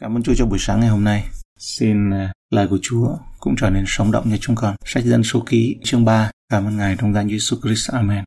Cảm ơn Chúa cho buổi sáng ngày hôm nay. Xin à, lời của Chúa cũng trở nên sống động như chúng con. Sách dân số ký chương 3. Cảm ơn Ngài trong danh Jesus Christ. Amen.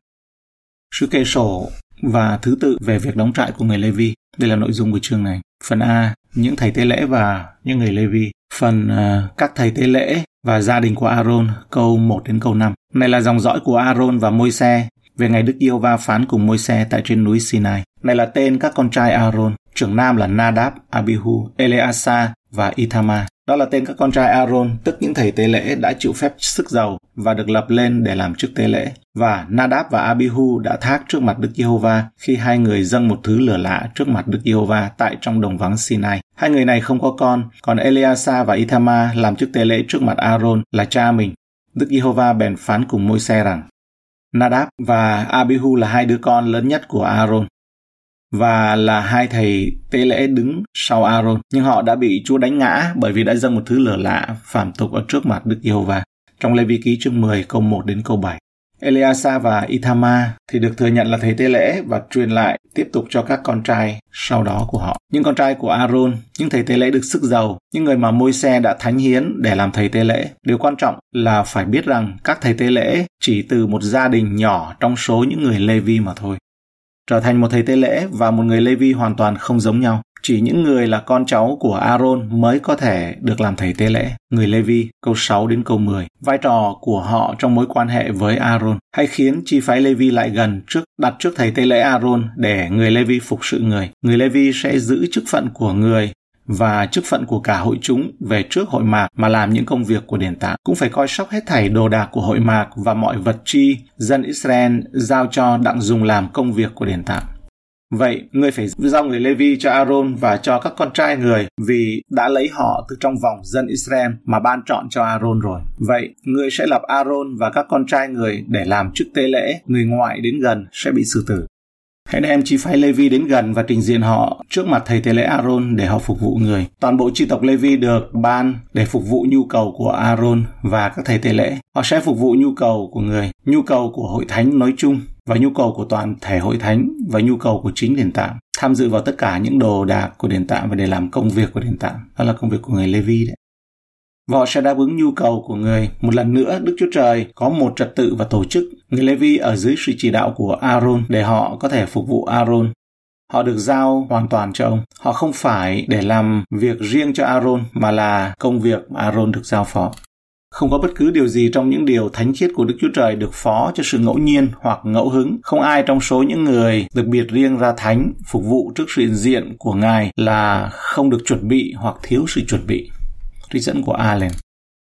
Sự kê sổ và thứ tự về việc đóng trại của người Levi. Đây là nội dung của chương này. Phần A, những thầy tế lễ và những người Levi. Phần uh, các thầy tế lễ và gia đình của Aaron, câu 1 đến câu 5. Này là dòng dõi của Aaron và Môi-se về ngày Đức Yêu Va phán cùng Môi-se tại trên núi Sinai. Này là tên các con trai Aaron, trưởng nam là Nadab, Abihu, Eleasa và Ithama. Đó là tên các con trai Aaron, tức những thầy tế lễ đã chịu phép sức giàu và được lập lên để làm chức tế lễ. Và Nadab và Abihu đã thác trước mặt Đức Giê-hô-va khi hai người dâng một thứ lửa lạ trước mặt Đức Giê-hô-va tại trong đồng vắng Sinai. Hai người này không có con, còn Eleasa và Ithama làm chức tế lễ trước mặt Aaron là cha mình. Đức Giê-hô-va bèn phán cùng môi xe rằng, Nadab và Abihu là hai đứa con lớn nhất của Aaron và là hai thầy tế lễ đứng sau Aaron, nhưng họ đã bị Chúa đánh ngã bởi vì đã dâng một thứ lửa lạ phạm tục ở trước mặt Đức Giê-hô-va. Trong Lê Vi ký chương 10 câu 1 đến câu 7. Eliasa và Ithama thì được thừa nhận là thầy tế lễ và truyền lại tiếp tục cho các con trai sau đó của họ. Những con trai của Aaron, những thầy tế lễ được sức giàu, những người mà môi xe đã thánh hiến để làm thầy tế lễ. Điều quan trọng là phải biết rằng các thầy tế lễ chỉ từ một gia đình nhỏ trong số những người Lê Vi mà thôi. Trở thành một thầy tế lễ và một người Lê Vi hoàn toàn không giống nhau. Chỉ những người là con cháu của Aaron mới có thể được làm thầy tế lễ. Người Lê Vi, câu 6 đến câu 10. Vai trò của họ trong mối quan hệ với Aaron hay khiến chi phái Lê Vi lại gần trước đặt trước thầy tế lễ Aaron để người Lê Vi phục sự người. Người Lê Vi sẽ giữ chức phận của người và chức phận của cả hội chúng về trước hội mạc mà làm những công việc của đền tạm cũng phải coi sóc hết thảy đồ đạc của hội mạc và mọi vật chi dân Israel giao cho đặng dùng làm công việc của đền tạm. Vậy, người phải giao người Levi cho Aaron và cho các con trai người vì đã lấy họ từ trong vòng dân Israel mà ban chọn cho Aaron rồi. Vậy, người sẽ lập Aaron và các con trai người để làm chức tế lễ, người ngoại đến gần sẽ bị xử tử. Hãy đem chi phái Levi đến gần và trình diện họ trước mặt thầy tế lễ Aaron để họ phục vụ người. Toàn bộ chi tộc Levi được ban để phục vụ nhu cầu của Aaron và các thầy tế lễ. Họ sẽ phục vụ nhu cầu của người, nhu cầu của hội thánh nói chung và nhu cầu của toàn thể hội thánh và nhu cầu của chính đền tạm. Tham dự vào tất cả những đồ đạc của đền tạm và để làm công việc của đền tạm. Đó là công việc của người Levi đấy họ sẽ đáp ứng nhu cầu của người. Một lần nữa, Đức Chúa Trời có một trật tự và tổ chức. Người Levi ở dưới sự chỉ đạo của Aaron để họ có thể phục vụ Aaron. Họ được giao hoàn toàn cho ông. Họ không phải để làm việc riêng cho Aaron mà là công việc mà Aaron được giao phó. Không có bất cứ điều gì trong những điều thánh khiết của Đức Chúa Trời được phó cho sự ngẫu nhiên hoặc ngẫu hứng. Không ai trong số những người được biệt riêng ra thánh phục vụ trước sự hiện diện của Ngài là không được chuẩn bị hoặc thiếu sự chuẩn bị trích dẫn của Allen.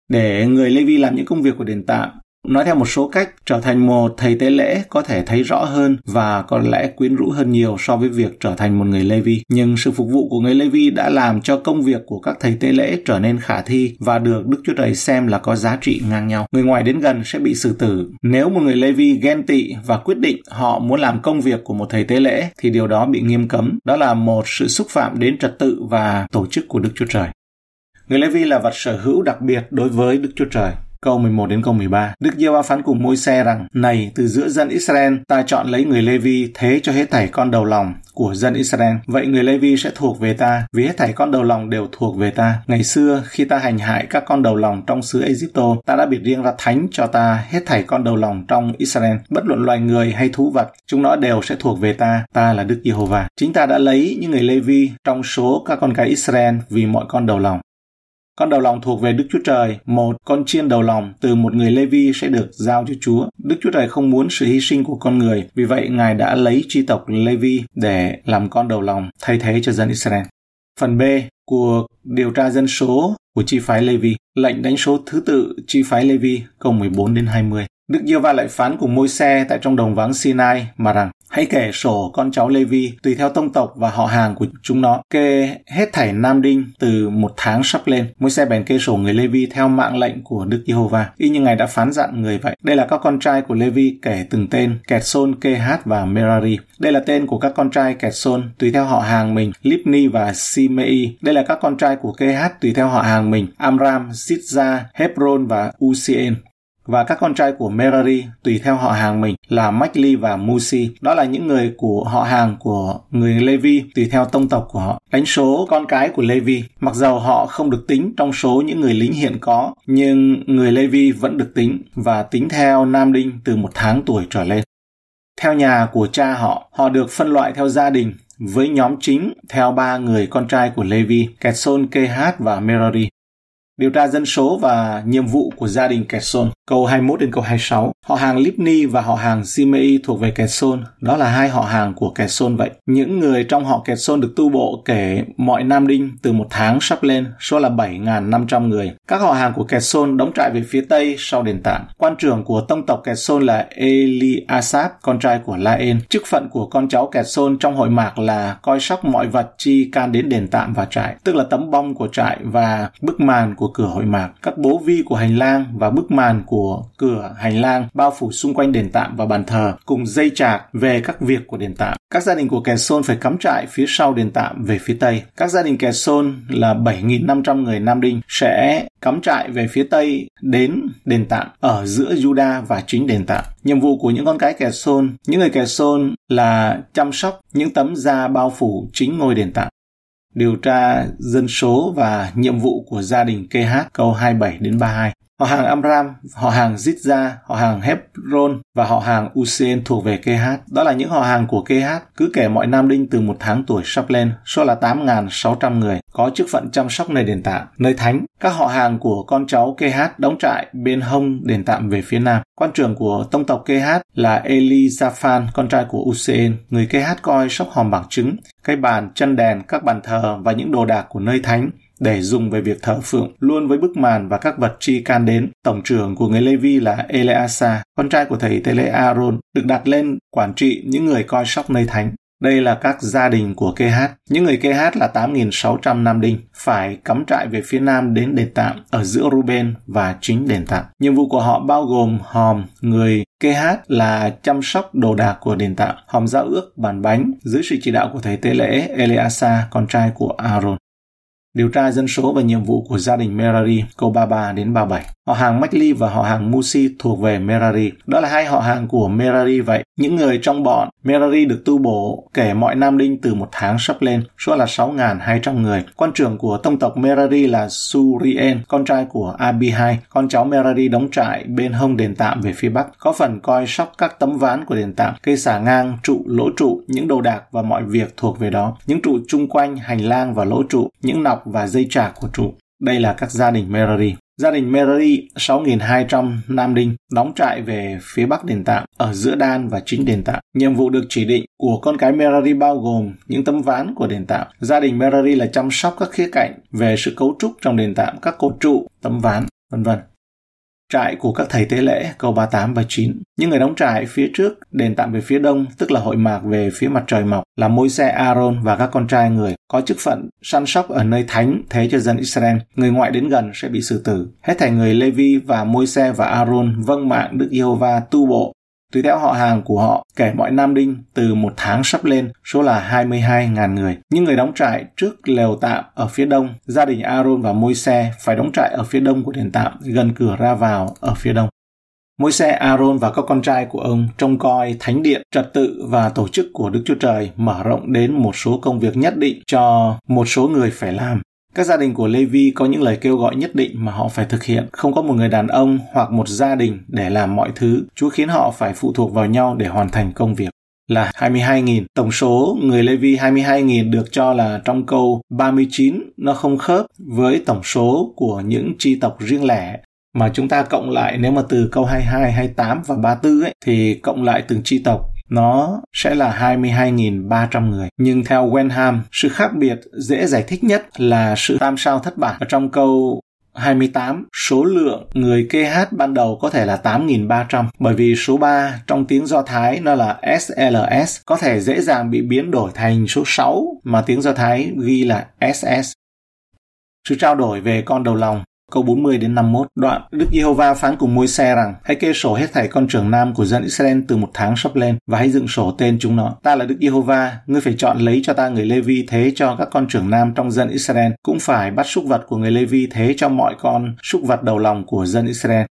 Để người Levi làm những công việc của đền tạm, nói theo một số cách, trở thành một thầy tế lễ có thể thấy rõ hơn và có lẽ quyến rũ hơn nhiều so với việc trở thành một người Levi. Nhưng sự phục vụ của người Levi đã làm cho công việc của các thầy tế lễ trở nên khả thi và được Đức Chúa Trời xem là có giá trị ngang nhau. Người ngoài đến gần sẽ bị xử tử. Nếu một người Levi ghen tị và quyết định họ muốn làm công việc của một thầy tế lễ thì điều đó bị nghiêm cấm. Đó là một sự xúc phạm đến trật tự và tổ chức của Đức Chúa Trời. Người Levi là vật sở hữu đặc biệt đối với Đức Chúa Trời. Câu 11 đến câu 13. Đức giê va phán cùng môi xe rằng, Này, từ giữa dân Israel, ta chọn lấy người Levi thế cho hết thảy con đầu lòng của dân Israel. Vậy người Levi sẽ thuộc về ta, vì hết thảy con đầu lòng đều thuộc về ta. Ngày xưa, khi ta hành hại các con đầu lòng trong xứ Egypto, ta đã biệt riêng ra thánh cho ta hết thảy con đầu lòng trong Israel. Bất luận loài người hay thú vật, chúng nó đều sẽ thuộc về ta. Ta là Đức Giê-hô-va. Chính ta đã lấy những người Levi trong số các con cái Israel vì mọi con đầu lòng. Con đầu lòng thuộc về Đức Chúa Trời, một con chiên đầu lòng từ một người Lê-vi sẽ được giao cho Chúa. Đức Chúa Trời không muốn sự hy sinh của con người, vì vậy Ngài đã lấy chi tộc Lê-vi để làm con đầu lòng thay thế cho dân Israel. Phần B, cuộc điều tra dân số của chi phái Lê-vi, lệnh đánh số thứ tự chi phái Lê-vi câu 14 đến 20. Đức Giê va lại phán cùng môi xe tại trong đồng vắng Sinai mà rằng Hãy kể sổ con cháu Levi tùy theo tông tộc và họ hàng của chúng nó. Kê hết thảy Nam Đinh từ một tháng sắp lên. Môi xe bèn kê sổ người Levi theo mạng lệnh của Đức Giê-hô-va. Y như Ngài đã phán dặn người vậy. Đây là các con trai của Levi kể từng tên, Kẹt Sôn, Kê Hát và Merari. Đây là tên của các con trai Kẹt Sôn tùy theo họ hàng mình, Lipni và Simei. Đây là các con trai của Kê Hát tùy theo họ hàng mình, Amram, Sitza, Hebron và Usien và các con trai của Merari tùy theo họ hàng mình là Machli và Musi. Đó là những người của họ hàng của người Levi tùy theo tông tộc của họ. Đánh số con cái của Levi, mặc dầu họ không được tính trong số những người lính hiện có, nhưng người Levi vẫn được tính và tính theo nam đinh từ một tháng tuổi trở lên. Theo nhà của cha họ, họ được phân loại theo gia đình với nhóm chính theo ba người con trai của Levi, Ketson, Kehat và Merari. Điều tra dân số và nhiệm vụ của gia đình Kesson, câu 21 đến câu 26. Họ hàng Lipni và họ hàng Simei thuộc về Kesson, đó là hai họ hàng của Kesson vậy. Những người trong họ Kesson được tu bộ kể mọi nam đinh từ một tháng sắp lên, số là 7.500 người. Các họ hàng của Kesson đóng trại về phía tây sau đền tảng. Quan trưởng của tông tộc Kesson là Eli Asap, con trai của Laen. Chức phận của con cháu Kesson trong hội mạc là coi sóc mọi vật chi can đến đền tạm và trại, tức là tấm bông của trại và bức màn của cửa hội mạc, các bố vi của hành lang và bức màn của của cửa hành lang bao phủ xung quanh đền tạm và bàn thờ cùng dây chạc về các việc của đền tạm. Các gia đình của kẻ Sôn phải cắm trại phía sau đền tạm về phía tây. Các gia đình kẻ Sôn là 7.500 người Nam Đinh sẽ cắm trại về phía tây đến đền tạm ở giữa Juda và chính đền tạm. Nhiệm vụ của những con cái kẻ Sôn, những người kẻ Sôn là chăm sóc những tấm da bao phủ chính ngôi đền tạm điều tra dân số và nhiệm vụ của gia đình KH câu 27 đến 32. Họ hàng Amram, họ hàng Zidza, họ hàng Hebron và họ hàng Usen thuộc về KH. Đó là những họ hàng của KH, cứ kể mọi nam đinh từ một tháng tuổi sắp lên, số là 8.600 người, có chức phận chăm sóc nơi đền tạm, nơi thánh. Các họ hàng của con cháu KH đóng trại bên hông đền tạm về phía nam. Quan trưởng của tông tộc KH là Elizaphan, con trai của Usen. Người KH coi sóc hòm bằng trứng, cây bàn, chân đèn, các bàn thờ và những đồ đạc của nơi thánh để dùng về việc thờ phượng, luôn với bức màn và các vật chi can đến. Tổng trưởng của người Levi là Eleasa, con trai của thầy Tele Aaron, được đặt lên quản trị những người coi sóc nơi thánh. Đây là các gia đình của KH. Những người KH là 8.600 Nam Đinh, phải cắm trại về phía nam đến đền tạm ở giữa Ruben và chính đền tạm. Nhiệm vụ của họ bao gồm hòm, người KH là chăm sóc đồ đạc của đền tạm, hòm giao ước, bàn bánh dưới sự chỉ đạo của thầy tế lễ Eleasa, con trai của Aaron. Điều tra dân số và nhiệm vụ của gia đình Merari, câu 33 đến 37. Họ hàng Macli và họ hàng Musi thuộc về Merari. Đó là hai họ hàng của Merari vậy. Những người trong bọn Merari được tu bổ kể mọi nam đinh từ một tháng sắp lên, số là 6.200 người. Quan trưởng của tông tộc Merari là Surien, con trai của Abihai. Con cháu Merari đóng trại bên hông đền tạm về phía bắc, có phần coi sóc các tấm ván của đền tạm, cây xà ngang, trụ, lỗ trụ, những đồ đạc và mọi việc thuộc về đó. Những trụ chung quanh hành lang và lỗ trụ, những nọc và dây trạc của trụ. Đây là các gia đình Merari. Gia đình Merari 6.200 Nam Đinh đóng trại về phía bắc đền tạm, ở giữa đan và chính đền tạm. Nhiệm vụ được chỉ định của con cái Merari bao gồm những tấm ván của đền tạm. Gia đình Merari là chăm sóc các khía cạnh về sự cấu trúc trong đền tạm, các cột trụ, tấm ván, vân vân trại của các thầy tế lễ câu 38 và 9. Những người đóng trại phía trước đền tạm về phía đông, tức là hội mạc về phía mặt trời mọc, là môi xe Aaron và các con trai người, có chức phận săn sóc ở nơi thánh thế cho dân Israel. Người ngoại đến gần sẽ bị xử tử. Hết thảy người Levi và môi xe và Aaron vâng mạng Đức Giê-hô-va tu bộ Tùy theo họ hàng của họ, kể mọi nam đinh từ một tháng sắp lên, số là 22.000 người. Những người đóng trại trước lều tạm ở phía đông, gia đình Aaron và môi xe phải đóng trại ở phía đông của đền tạm, gần cửa ra vào ở phía đông. Môi xe Aaron và các con trai của ông trông coi thánh điện, trật tự và tổ chức của Đức Chúa Trời mở rộng đến một số công việc nhất định cho một số người phải làm. Các gia đình của Levi có những lời kêu gọi nhất định mà họ phải thực hiện. Không có một người đàn ông hoặc một gia đình để làm mọi thứ. Chúa khiến họ phải phụ thuộc vào nhau để hoàn thành công việc là 22.000. Tổng số người Levi 22.000 được cho là trong câu 39 nó không khớp với tổng số của những chi tộc riêng lẻ mà chúng ta cộng lại nếu mà từ câu 22, 28 và 34 ấy thì cộng lại từng chi tộc nó sẽ là 22.300 người. Nhưng theo Wenham, sự khác biệt dễ giải thích nhất là sự tam sao thất bản. Ở trong câu 28, số lượng người kê hát ban đầu có thể là 8.300 bởi vì số 3 trong tiếng Do Thái nó là SLS có thể dễ dàng bị biến đổi thành số 6 mà tiếng Do Thái ghi là SS. Sự trao đổi về con đầu lòng Câu 40 đến 51 đoạn Đức Giê-hô-va phán cùng môi xe rằng hãy kê sổ hết thảy con trưởng nam của dân Israel từ một tháng sắp lên và hãy dựng sổ tên chúng nó. Ta là Đức Giê-hô-va, ngươi phải chọn lấy cho ta người Lê-vi thế cho các con trưởng nam trong dân Israel cũng phải bắt súc vật của người Lê-vi thế cho mọi con súc vật đầu lòng của dân Israel.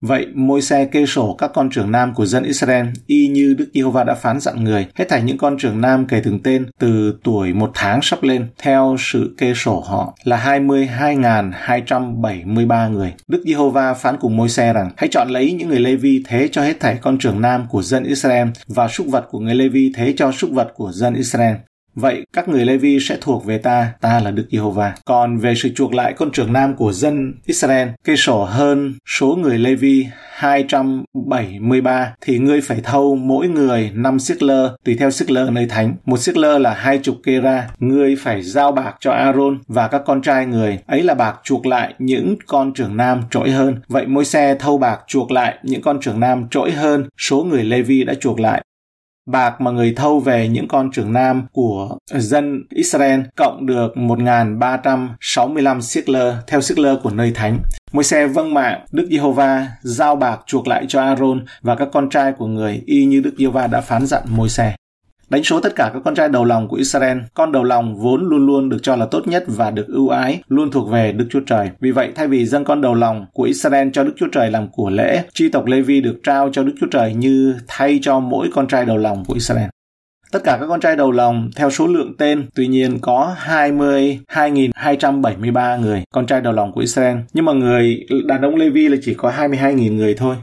Vậy môi xe kê sổ các con trưởng nam của dân Israel y như Đức Giê-hô-va đã phán dặn người, hết thảy những con trưởng nam kể từng tên từ tuổi một tháng sắp lên theo sự kê sổ họ là 22.273 người. Đức Giê-hô-va phán cùng môi xe rằng hãy chọn lấy những người Lê-vi thế cho hết thảy con trưởng nam của dân Israel và súc vật của người Lê-vi thế cho súc vật của dân Israel. Vậy các người Levi sẽ thuộc về ta, ta là Đức Giê-hô-va. Còn về sự chuộc lại con trưởng nam của dân Israel, cây sổ hơn số người Levi 273 thì ngươi phải thâu mỗi người 5 siết lơ tùy theo siết lơ nơi thánh. Một siết lơ là hai chục kê ra. Ngươi phải giao bạc cho Aaron và các con trai người. Ấy là bạc chuộc lại những con trưởng nam trỗi hơn. Vậy mỗi xe thâu bạc chuộc lại những con trưởng nam trỗi hơn số người Levi đã chuộc lại bạc mà người thâu về những con trưởng nam của dân Israel, cộng được 1.365 sickler theo sickler của nơi thánh. Môi xe vâng mạng, Đức Giê-hô-va giao bạc chuộc lại cho Aaron và các con trai của người y như Đức Giê-hô-va đã phán dặn môi xe. Đánh số tất cả các con trai đầu lòng của Israel, con đầu lòng vốn luôn luôn được cho là tốt nhất và được ưu ái, luôn thuộc về Đức Chúa Trời. Vì vậy, thay vì dâng con đầu lòng của Israel cho Đức Chúa Trời làm của lễ, chi tộc Levi được trao cho Đức Chúa Trời như thay cho mỗi con trai đầu lòng của Israel. Tất cả các con trai đầu lòng theo số lượng tên, tuy nhiên có 22.273 người, con trai đầu lòng của Israel. Nhưng mà người đàn ông Levi là chỉ có 22.000 người thôi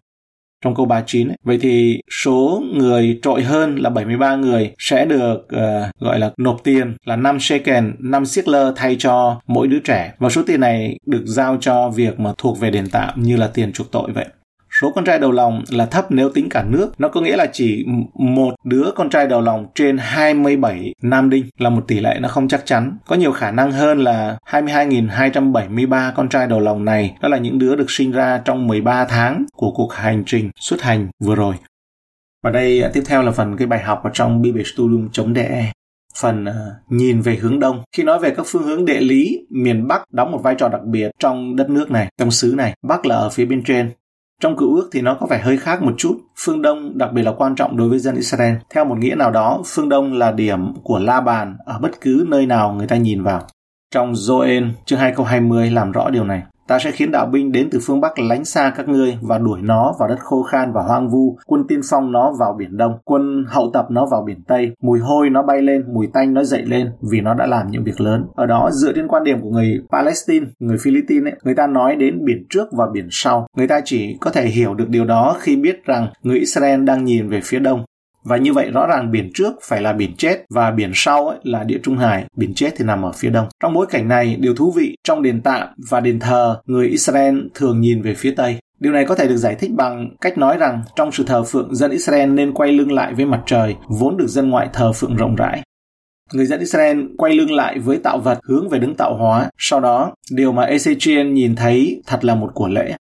trong câu 39 ấy. Vậy thì số người trội hơn là 73 người sẽ được uh, gọi là nộp tiền là 5 shekel, 5 lơ thay cho mỗi đứa trẻ. Và số tiền này được giao cho việc mà thuộc về đền tạm như là tiền chuộc tội vậy số con trai đầu lòng là thấp nếu tính cả nước. Nó có nghĩa là chỉ một đứa con trai đầu lòng trên 27 nam đinh là một tỷ lệ nó không chắc chắn. Có nhiều khả năng hơn là 22.273 con trai đầu lòng này đó là những đứa được sinh ra trong 13 tháng của cuộc hành trình xuất hành vừa rồi. Và đây à, tiếp theo là phần cái bài học ở trong biblestudium.de phần uh, nhìn về hướng đông. Khi nói về các phương hướng địa lý, miền Bắc đóng một vai trò đặc biệt trong đất nước này, trong xứ này. Bắc là ở phía bên trên, trong cựu ước thì nó có vẻ hơi khác một chút. Phương Đông đặc biệt là quan trọng đối với dân Israel. Theo một nghĩa nào đó, phương Đông là điểm của La Bàn ở bất cứ nơi nào người ta nhìn vào. Trong Joel chương 2 câu 20 làm rõ điều này. Ta sẽ khiến đạo binh đến từ phương Bắc lánh xa các ngươi và đuổi nó vào đất khô khan và hoang vu, quân tiên phong nó vào biển Đông, quân hậu tập nó vào biển Tây, mùi hôi nó bay lên, mùi tanh nó dậy lên vì nó đã làm những việc lớn. Ở đó dựa trên quan điểm của người Palestine, người Philippines ấy, người ta nói đến biển trước và biển sau. Người ta chỉ có thể hiểu được điều đó khi biết rằng người Israel đang nhìn về phía đông và như vậy rõ ràng biển trước phải là biển chết và biển sau ấy là địa trung hải, biển chết thì nằm ở phía đông. Trong bối cảnh này, điều thú vị trong đền tạm và đền thờ, người Israel thường nhìn về phía tây. Điều này có thể được giải thích bằng cách nói rằng trong sự thờ phượng, dân Israel nên quay lưng lại với mặt trời, vốn được dân ngoại thờ phượng rộng rãi. Người dân Israel quay lưng lại với tạo vật hướng về đứng tạo hóa. Sau đó, điều mà Ezechiel nhìn thấy thật là một của lễ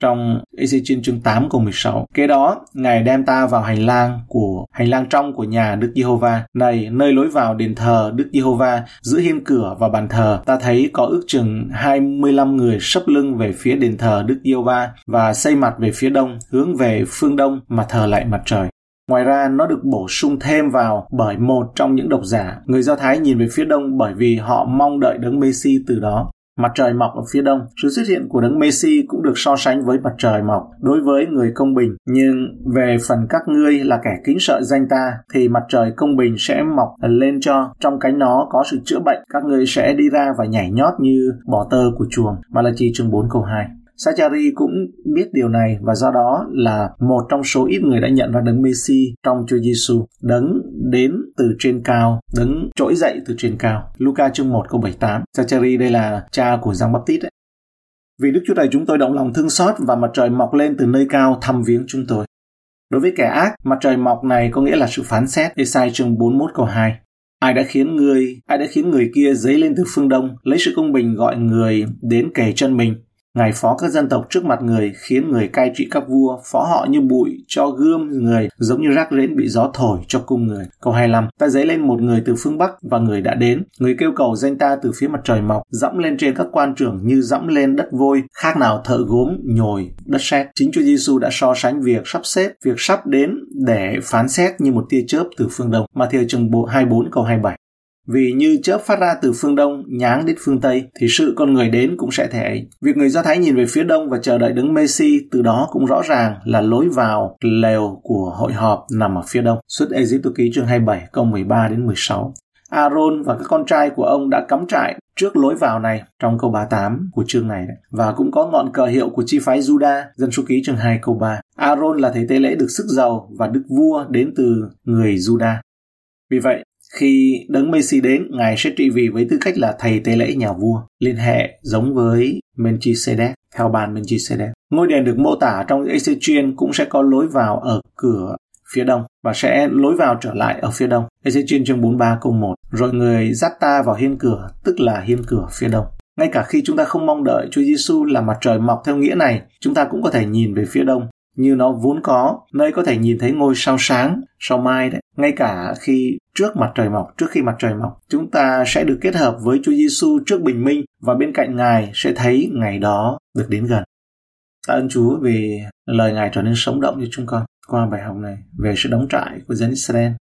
trong Ezechiel chương 8 câu 16. Kế đó, Ngài đem ta vào hành lang của hành lang trong của nhà Đức Giê-hô-va. Này, nơi lối vào đền thờ Đức Giê-hô-va, giữa hiên cửa và bàn thờ, ta thấy có ước chừng 25 người sấp lưng về phía đền thờ Đức Giê-hô-va và xây mặt về phía đông, hướng về phương đông mà thờ lại mặt trời. Ngoài ra, nó được bổ sung thêm vào bởi một trong những độc giả. Người Do Thái nhìn về phía đông bởi vì họ mong đợi đấng Messi từ đó. Mặt trời mọc ở phía đông, sự xuất hiện của đấng Messi cũng được so sánh với mặt trời mọc đối với người công bình. Nhưng về phần các ngươi là kẻ kính sợ danh ta, thì mặt trời công bình sẽ mọc lên cho. Trong cánh nó có sự chữa bệnh, các ngươi sẽ đi ra và nhảy nhót như bò tơ của chuồng. Malachi chương 4 câu 2. Sachari cũng biết điều này và do đó là một trong số ít người đã nhận ra đấng Messi trong Chúa Giêsu, đấng đến từ trên cao, đấng trỗi dậy từ trên cao. Luca chương 1 câu 78. Zachary đây là cha của Giang Baptist ấy. Vì Đức Chúa Trời chúng tôi động lòng thương xót và mặt trời mọc lên từ nơi cao thăm viếng chúng tôi. Đối với kẻ ác, mặt trời mọc này có nghĩa là sự phán xét. Esai chương 41 câu 2. Ai đã khiến người, ai đã khiến người kia dấy lên từ phương đông, lấy sự công bình gọi người đến kề chân mình, Ngài phó các dân tộc trước mặt người, khiến người cai trị các vua, phó họ như bụi, cho gươm người, giống như rác rến bị gió thổi cho cung người. Câu 25, ta dấy lên một người từ phương Bắc và người đã đến. Người kêu cầu danh ta từ phía mặt trời mọc, dẫm lên trên các quan trưởng như dẫm lên đất vôi, khác nào thợ gốm, nhồi, đất sét. Chính Chúa Giêsu đã so sánh việc sắp xếp, việc sắp đến để phán xét như một tia chớp từ phương đông. Matthew chương 24 câu 27. Vì như chớp phát ra từ phương đông nháng đến phương tây thì sự con người đến cũng sẽ thể ấy. Việc người Do Thái nhìn về phía đông và chờ đợi đứng Messi từ đó cũng rõ ràng là lối vào lều của hội họp nằm ở phía đông. Xuất Egypto ký chương 27 câu 13 đến 16. Aaron và các con trai của ông đã cắm trại trước lối vào này trong câu 38 của chương này đấy. Và cũng có ngọn cờ hiệu của chi phái Juda, dân số ký chương 2 câu 3. Aaron là thầy tế lễ được sức giàu và đức vua đến từ người Juda. Vì vậy, khi đấng Messi đến, Ngài sẽ trị vì với tư cách là thầy tế lễ nhà vua, liên hệ giống với Melchizedek, theo bàn Melchizedek. Ngôi đền được mô tả trong Ezechiel cũng sẽ có lối vào ở cửa phía đông và sẽ lối vào trở lại ở phía đông. Ezechiel chương 43 câu 1. Rồi người dắt ta vào hiên cửa, tức là hiên cửa phía đông. Ngay cả khi chúng ta không mong đợi Chúa Giêsu là mặt trời mọc theo nghĩa này, chúng ta cũng có thể nhìn về phía đông như nó vốn có, nơi có thể nhìn thấy ngôi sao sáng, sao mai đấy. Ngay cả khi trước mặt trời mọc, trước khi mặt trời mọc, chúng ta sẽ được kết hợp với Chúa Giêsu trước bình minh và bên cạnh Ngài sẽ thấy ngày đó được đến gần. Tạ ơn Chúa vì lời Ngài trở nên sống động cho chúng con qua bài học này về sự đóng trại của dân Israel.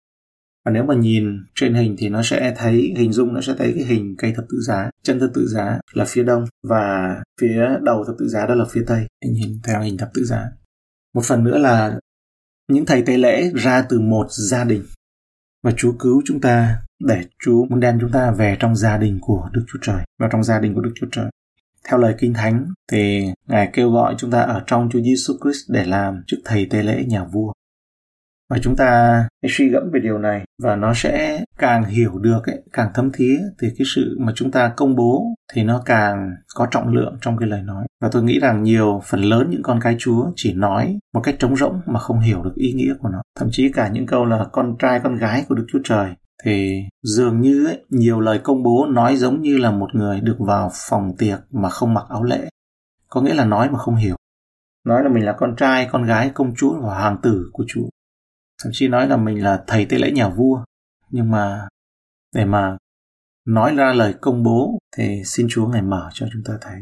Và nếu mà nhìn trên hình thì nó sẽ thấy, hình dung nó sẽ thấy cái hình cây thập tự giá, chân thập tự giá là phía đông và phía đầu thập tự giá đó là phía tây. Nhìn theo hình thập tự giá. Một phần nữa là những thầy tế lễ ra từ một gia đình và Chúa cứu chúng ta để Chúa muốn đem chúng ta về trong gia đình của Đức Chúa Trời, vào trong gia đình của Đức Chúa Trời. Theo lời Kinh Thánh thì Ngài kêu gọi chúng ta ở trong Chúa Giêsu Christ để làm chức thầy tế lễ nhà vua. Và chúng ta hãy suy gẫm về điều này và nó sẽ càng hiểu được, ấy, càng thấm thía thì cái sự mà chúng ta công bố thì nó càng có trọng lượng trong cái lời nói. Và tôi nghĩ rằng nhiều phần lớn những con cái Chúa chỉ nói một cách trống rỗng mà không hiểu được ý nghĩa của nó. Thậm chí cả những câu là con trai con gái của Đức Chúa Trời thì dường như ấy, nhiều lời công bố nói giống như là một người được vào phòng tiệc mà không mặc áo lễ có nghĩa là nói mà không hiểu nói là mình là con trai con gái công chúa và hoàng tử của chúa thậm chí nói là mình là thầy tế lễ nhà vua. Nhưng mà để mà nói ra lời công bố thì xin chúa ngài mở cho chúng ta thấy.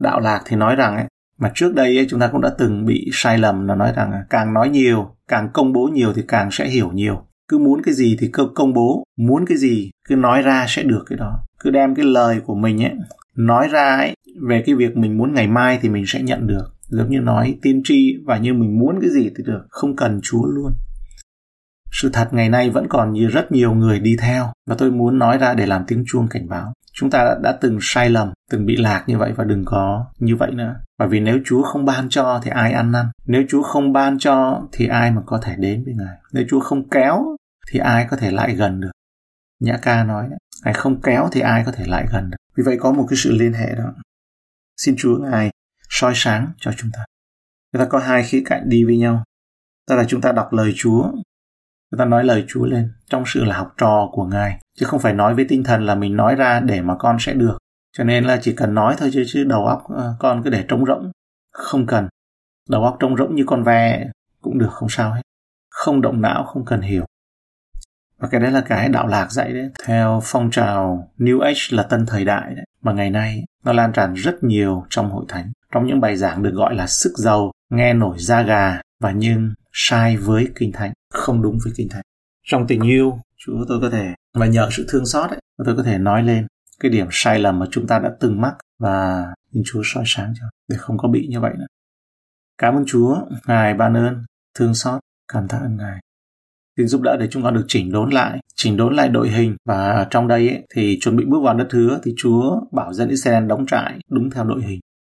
Đạo lạc thì nói rằng ấy, mà trước đây ấy, chúng ta cũng đã từng bị sai lầm là nói rằng à, càng nói nhiều càng công bố nhiều thì càng sẽ hiểu nhiều. Cứ muốn cái gì thì cứ công bố muốn cái gì cứ nói ra sẽ được cái đó. Cứ đem cái lời của mình ấy nói ra ấy về cái việc mình muốn ngày mai thì mình sẽ nhận được. Giống như nói tiên tri và như mình muốn cái gì thì được. Không cần chúa luôn sự thật ngày nay vẫn còn như rất nhiều người đi theo và tôi muốn nói ra để làm tiếng chuông cảnh báo. Chúng ta đã, đã từng sai lầm từng bị lạc như vậy và đừng có như vậy nữa. Bởi vì nếu chúa không ban cho thì ai ăn năn? Nếu chúa không ban cho thì ai mà có thể đến với ngài? Nếu chúa không kéo thì ai có thể lại gần được? Nhã ca nói đấy ngài không kéo thì ai có thể lại gần được? Vì vậy có một cái sự liên hệ đó. Xin chúa ngài soi sáng cho chúng ta. Chúng ta có hai khía cạnh đi với nhau. Đó là chúng ta đọc lời chúa chúng ta nói lời chúa lên, trong sự là học trò của ngài, chứ không phải nói với tinh thần là mình nói ra để mà con sẽ được. Cho nên là chỉ cần nói thôi chứ chứ đầu óc ờ, con cứ để trống rỗng. Không cần. Đầu óc trống rỗng như con ve cũng được, không sao hết. Không động não, không cần hiểu. Và cái đấy là cái đạo lạc dạy đấy. Theo phong trào New Age là tân thời đại đấy. Mà ngày nay, nó lan tràn rất nhiều trong hội thánh. Trong những bài giảng được gọi là sức giàu, nghe nổi da gà. Và nhưng sai với kinh thánh không đúng với kinh thánh. Trong tình yêu chúa tôi có thể và nhờ sự thương xót ấy tôi có thể nói lên cái điểm sai lầm mà chúng ta đã từng mắc và xin chúa soi sáng cho để không có bị như vậy nữa. Cảm ơn chúa ngài ban ơn thương xót cảm tạ ơn ngài. Xin giúp đỡ để chúng con được chỉnh đốn lại, chỉnh đốn lại đội hình. Và trong đây ấy, thì chuẩn bị bước vào đất hứa thì Chúa bảo dân Israel đóng trại đúng theo đội hình.